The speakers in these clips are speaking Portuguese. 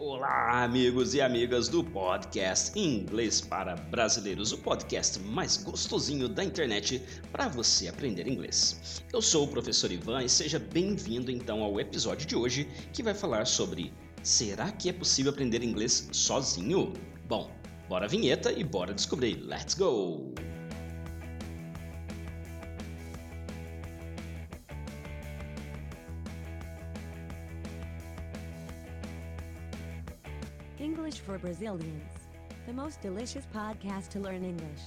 Olá, amigos e amigas do podcast Inglês para Brasileiros, o podcast mais gostosinho da internet para você aprender inglês. Eu sou o professor Ivan e seja bem-vindo então ao episódio de hoje que vai falar sobre será que é possível aprender inglês sozinho? Bom, bora a vinheta e bora descobrir. Let's go! English for Brazilians, the most delicious podcast to learn English.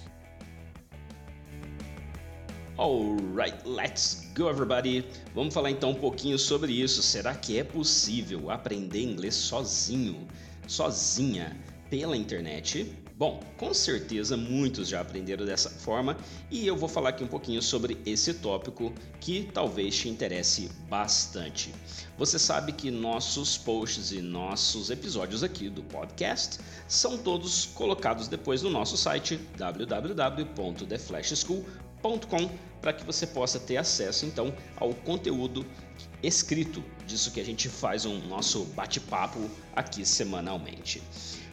Alright, let's go everybody! Vamos falar então um pouquinho sobre isso. Será que é possível aprender inglês sozinho, sozinha, pela internet? Bom, com certeza muitos já aprenderam dessa forma e eu vou falar aqui um pouquinho sobre esse tópico que talvez te interesse bastante. Você sabe que nossos posts e nossos episódios aqui do podcast são todos colocados depois no nosso site www.theflashschool.com para que você possa ter acesso então ao conteúdo escrito disso que a gente faz um nosso bate-papo aqui semanalmente.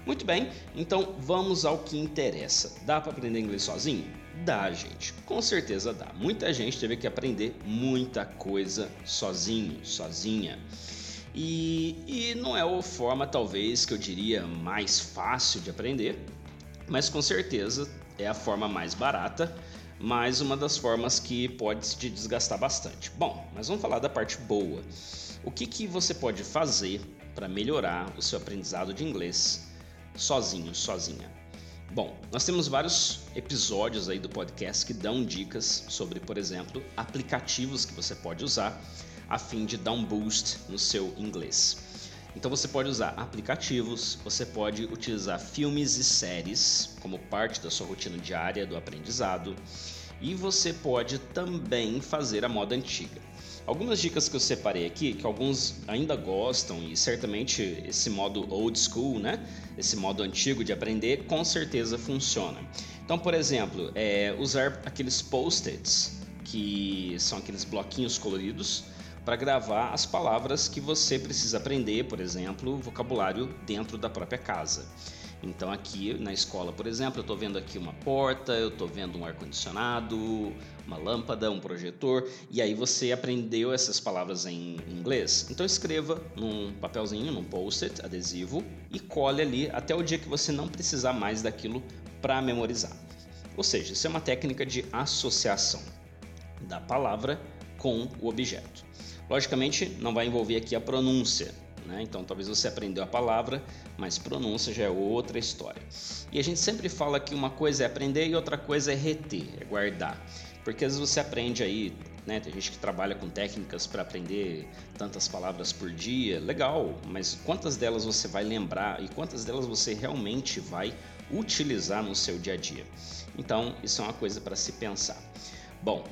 Muito bem, então vamos ao que interessa. Dá para aprender inglês sozinho? Dá, gente. Com certeza dá. Muita gente teve que aprender muita coisa sozinho, sozinha. E, e não é a forma, talvez, que eu diria mais fácil de aprender, mas com certeza é a forma mais barata, mas uma das formas que pode te desgastar bastante. Bom, mas vamos falar da parte boa. O que, que você pode fazer para melhorar o seu aprendizado de inglês sozinho, sozinha? Bom, nós temos vários episódios aí do podcast que dão dicas sobre, por exemplo, aplicativos que você pode usar a fim de dar um boost no seu inglês. Então você pode usar aplicativos, você pode utilizar filmes e séries como parte da sua rotina diária do aprendizado, e você pode também fazer a moda antiga. Algumas dicas que eu separei aqui, que alguns ainda gostam e certamente esse modo old school, né? Esse modo antigo de aprender, com certeza funciona. Então, por exemplo, é usar aqueles post-its, que são aqueles bloquinhos coloridos, para gravar as palavras que você precisa aprender, por exemplo, vocabulário dentro da própria casa. Então aqui na escola, por exemplo, eu estou vendo aqui uma porta, eu estou vendo um ar-condicionado, uma lâmpada, um projetor, e aí você aprendeu essas palavras em inglês. Então escreva num papelzinho, num post-it adesivo e cole ali até o dia que você não precisar mais daquilo para memorizar. Ou seja, isso é uma técnica de associação da palavra com o objeto. Logicamente, não vai envolver aqui a pronúncia, né? Então talvez você aprendeu a palavra, mas pronúncia já é outra história. E a gente sempre fala que uma coisa é aprender e outra coisa é reter, é guardar. Porque às vezes você aprende aí, né? Tem gente que trabalha com técnicas para aprender tantas palavras por dia, legal, mas quantas delas você vai lembrar e quantas delas você realmente vai utilizar no seu dia a dia? Então, isso é uma coisa para se pensar. Bom,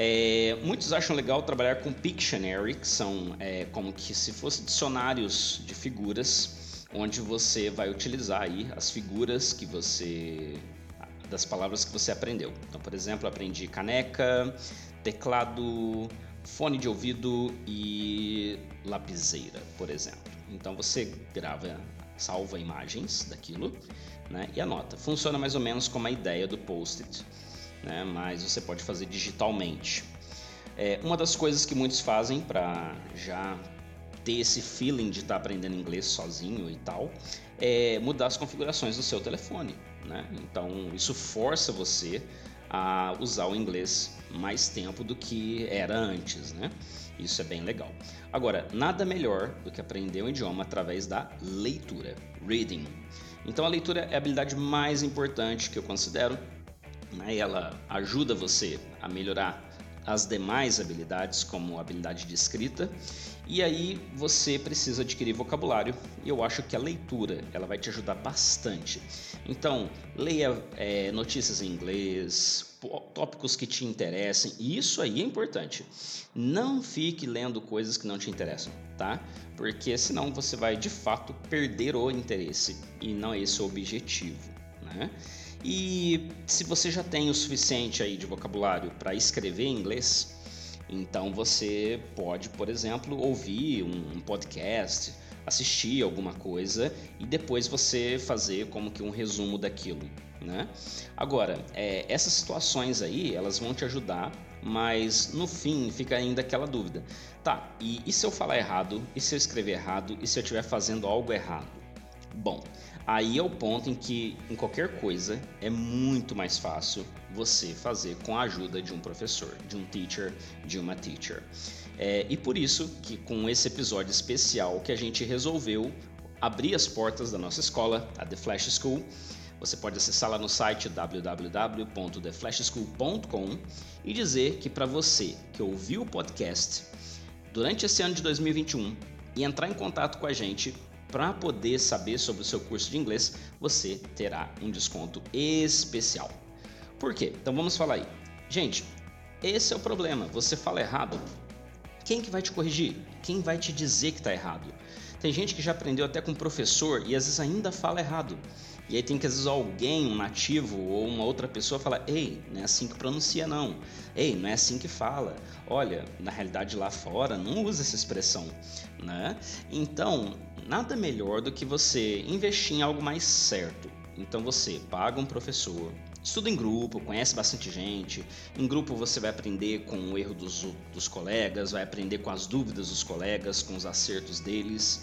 é, muitos acham legal trabalhar com Pictionary, que são é, como que se fossem dicionários de figuras, onde você vai utilizar aí as figuras que você das palavras que você aprendeu. Então, por exemplo, aprendi caneca, teclado, fone de ouvido e lapiseira, por exemplo. Então você grava, salva imagens daquilo, né, e anota. Funciona mais ou menos como a ideia do post-it né? mas você pode fazer digitalmente. É, uma das coisas que muitos fazem para já ter esse feeling de estar tá aprendendo inglês sozinho e tal, é mudar as configurações do seu telefone. Né? Então isso força você a usar o inglês mais tempo do que era antes, né? Isso é bem legal. Agora, nada melhor do que aprender um idioma através da leitura, reading. Então a leitura é a habilidade mais importante que eu considero né? ela ajuda você a melhorar as demais habilidades, como a habilidade de escrita, e aí você precisa adquirir vocabulário. E eu acho que a leitura ela vai te ajudar bastante. Então leia é, notícias em inglês, tópicos que te interessem. E isso aí é importante. Não fique lendo coisas que não te interessam, tá? Porque senão você vai de fato perder o interesse e não é esse o objetivo, né? E se você já tem o suficiente aí de vocabulário para escrever em inglês, então você pode, por exemplo, ouvir um podcast, assistir alguma coisa e depois você fazer como que um resumo daquilo, né? Agora, é, essas situações aí, elas vão te ajudar, mas no fim fica ainda aquela dúvida. Tá, e, e se eu falar errado? E se eu escrever errado? E se eu estiver fazendo algo errado? Bom, aí é o ponto em que em qualquer coisa é muito mais fácil você fazer com a ajuda de um professor, de um teacher, de uma teacher. É, e por isso que com esse episódio especial que a gente resolveu abrir as portas da nossa escola, a The Flash School. Você pode acessar lá no site www.theflashschool.com e dizer que para você que ouviu o podcast durante esse ano de 2021 e entrar em contato com a gente para poder saber sobre o seu curso de inglês, você terá um desconto especial. Por quê? Então vamos falar aí. Gente, esse é o problema. Você fala errado, quem que vai te corrigir? Quem vai te dizer que está errado? Tem gente que já aprendeu até com professor e às vezes ainda fala errado. E aí tem que às vezes alguém, um nativo ou uma outra pessoa falar: "Ei, não é assim que pronuncia não. Ei, não é assim que fala. Olha, na realidade lá fora não usa essa expressão", né? Então, nada melhor do que você investir em algo mais certo. Então você paga um professor, Estuda em grupo, conhece bastante gente. Em grupo você vai aprender com o erro dos, dos colegas, vai aprender com as dúvidas dos colegas, com os acertos deles.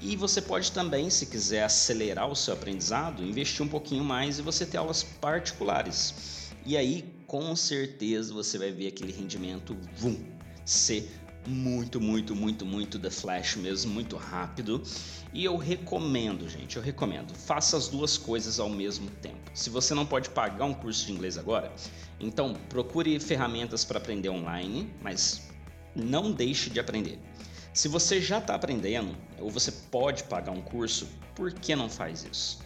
E você pode também, se quiser acelerar o seu aprendizado, investir um pouquinho mais e você ter aulas particulares. E aí, com certeza, você vai ver aquele rendimento vum, ser muito, muito, muito, muito The Flash mesmo, muito rápido. E eu recomendo, gente, eu recomendo, faça as duas coisas ao mesmo tempo. Se você não pode pagar um curso de inglês agora, então procure ferramentas para aprender online, mas não deixe de aprender. Se você já está aprendendo ou você pode pagar um curso, por que não faz isso?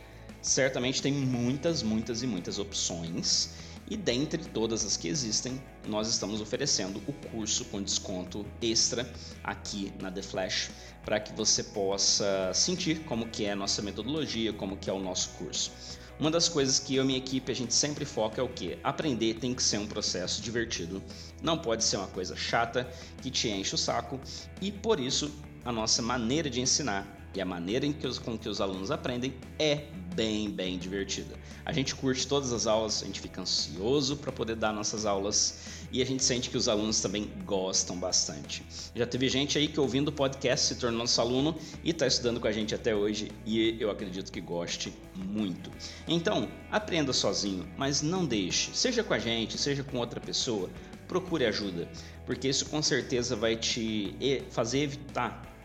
Certamente tem muitas, muitas e muitas opções e dentre todas as que existem, nós estamos oferecendo o curso com desconto extra aqui na The Flash para que você possa sentir como que é a nossa metodologia, como que é o nosso curso. Uma das coisas que eu e minha equipe a gente sempre foca é o que? Aprender tem que ser um processo divertido, não pode ser uma coisa chata que te enche o saco e por isso a nossa maneira de ensinar e a maneira que os, com que os alunos aprendem é bem, bem divertida. A gente curte todas as aulas, a gente fica ansioso para poder dar nossas aulas e a gente sente que os alunos também gostam bastante. Já teve gente aí que ouvindo o podcast se tornou nosso aluno e está estudando com a gente até hoje e eu acredito que goste muito. Então, aprenda sozinho, mas não deixe, seja com a gente, seja com outra pessoa, procure ajuda, porque isso com certeza vai te fazer evitar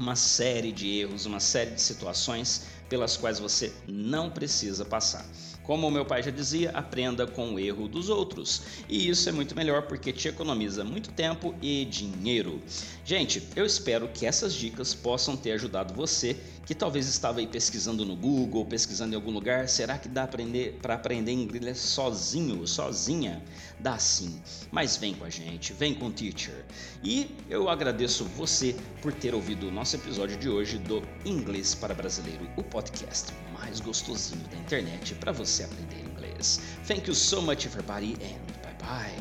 uma série de erros, uma série de situações pelas quais você não precisa passar. Como o meu pai já dizia, aprenda com o erro dos outros. E isso é muito melhor porque te economiza muito tempo e dinheiro. Gente, eu espero que essas dicas possam ter ajudado você que talvez estava aí pesquisando no Google, pesquisando em algum lugar, será que dá aprender para aprender inglês sozinho, sozinha? Dá sim. Mas vem com a gente, vem com o teacher. E eu agradeço você por ter ouvido o nosso episódio de hoje do Inglês para Brasileiro, o podcast mais gostosinho da internet para você aprender inglês. Thank you so much everybody and bye bye.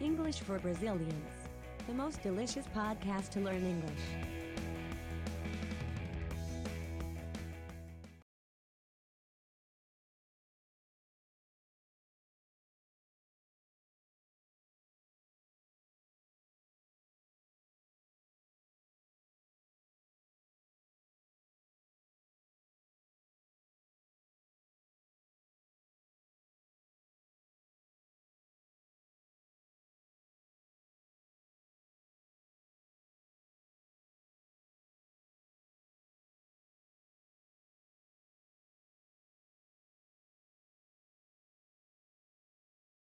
English for Brazilians, the most delicious podcast to learn English.